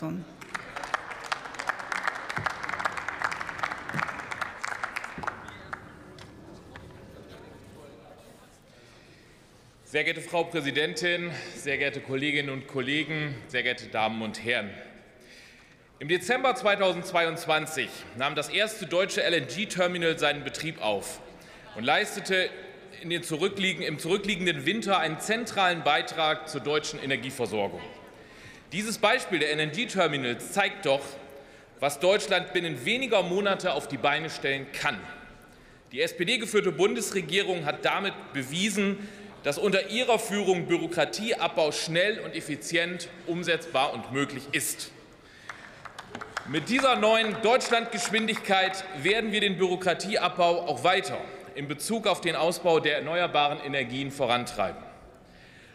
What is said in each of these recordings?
Fraktion. Sehr geehrte Frau Präsidentin, sehr geehrte Kolleginnen und Kollegen, sehr geehrte Damen und Herren! Im Dezember 2022 nahm das erste deutsche LNG-Terminal seinen Betrieb auf und leistete im zurückliegenden Winter einen zentralen Beitrag zur deutschen Energieversorgung. Dieses Beispiel der LNG-Terminals zeigt doch, was Deutschland binnen weniger Monate auf die Beine stellen kann. Die SPD-geführte Bundesregierung hat damit bewiesen, dass unter ihrer Führung Bürokratieabbau schnell und effizient umsetzbar und möglich ist. Mit dieser neuen Deutschlandgeschwindigkeit werden wir den Bürokratieabbau auch weiter in Bezug auf den Ausbau der erneuerbaren Energien vorantreiben.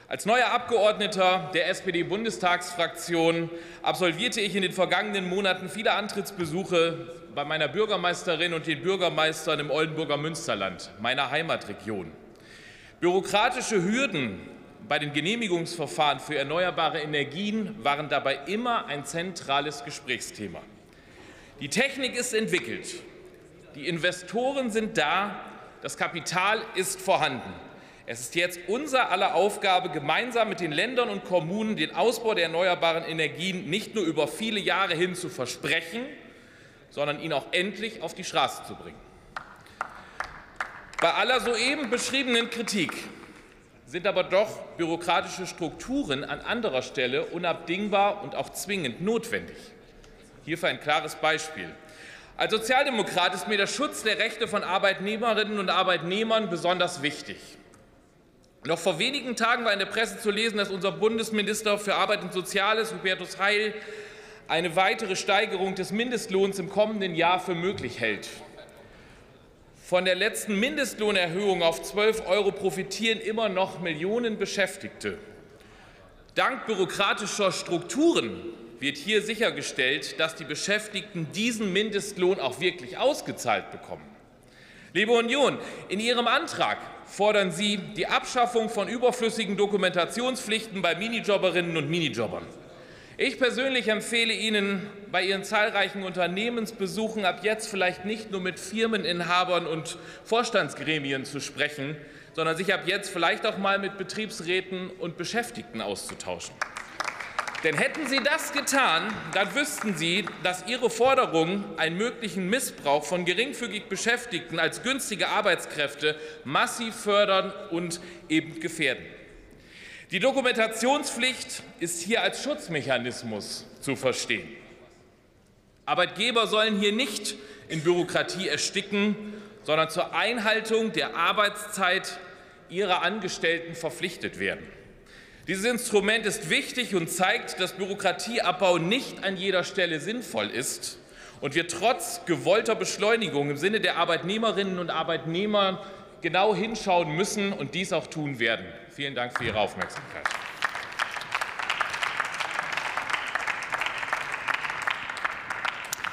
Als neuer Abgeordneter der SPD-Bundestagsfraktion absolvierte ich in den vergangenen Monaten viele Antrittsbesuche bei meiner Bürgermeisterin und den Bürgermeistern im Oldenburger Münsterland, meiner Heimatregion. Bürokratische Hürden bei den Genehmigungsverfahren für erneuerbare Energien waren dabei immer ein zentrales Gesprächsthema. Die Technik ist entwickelt, die Investoren sind da, das Kapital ist vorhanden. Es ist jetzt unser aller Aufgabe, gemeinsam mit den Ländern und Kommunen den Ausbau der erneuerbaren Energien nicht nur über viele Jahre hin zu versprechen, sondern ihn auch endlich auf die Straße zu bringen. Bei aller soeben beschriebenen Kritik sind aber doch bürokratische Strukturen an anderer Stelle unabdingbar und auch zwingend notwendig. Hierfür ein klares Beispiel. Als Sozialdemokrat ist mir der Schutz der Rechte von Arbeitnehmerinnen und Arbeitnehmern besonders wichtig. Noch vor wenigen Tagen war in der Presse zu lesen, dass unser Bundesminister für Arbeit und Soziales, Hubertus Heil, eine weitere Steigerung des Mindestlohns im kommenden Jahr für möglich hält. Von der letzten Mindestlohnerhöhung auf 12 Euro profitieren immer noch Millionen Beschäftigte. Dank bürokratischer Strukturen wird hier sichergestellt, dass die Beschäftigten diesen Mindestlohn auch wirklich ausgezahlt bekommen. Liebe Union, in Ihrem Antrag fordern Sie die Abschaffung von überflüssigen Dokumentationspflichten bei Minijobberinnen und Minijobbern. Ich persönlich empfehle Ihnen bei Ihren zahlreichen Unternehmensbesuchen ab jetzt vielleicht nicht nur mit Firmeninhabern und Vorstandsgremien zu sprechen, sondern sich ab jetzt vielleicht auch mal mit Betriebsräten und Beschäftigten auszutauschen. Denn hätten Sie das getan, dann wüssten Sie, dass Ihre Forderungen einen möglichen Missbrauch von geringfügig Beschäftigten als günstige Arbeitskräfte massiv fördern und eben gefährden. Die Dokumentationspflicht ist hier als Schutzmechanismus zu verstehen. Arbeitgeber sollen hier nicht in Bürokratie ersticken, sondern zur Einhaltung der Arbeitszeit ihrer Angestellten verpflichtet werden. Dieses Instrument ist wichtig und zeigt, dass Bürokratieabbau nicht an jeder Stelle sinnvoll ist und wir trotz gewollter Beschleunigung im Sinne der Arbeitnehmerinnen und Arbeitnehmer genau hinschauen müssen und dies auch tun werden. Vielen Dank für Ihre Aufmerksamkeit.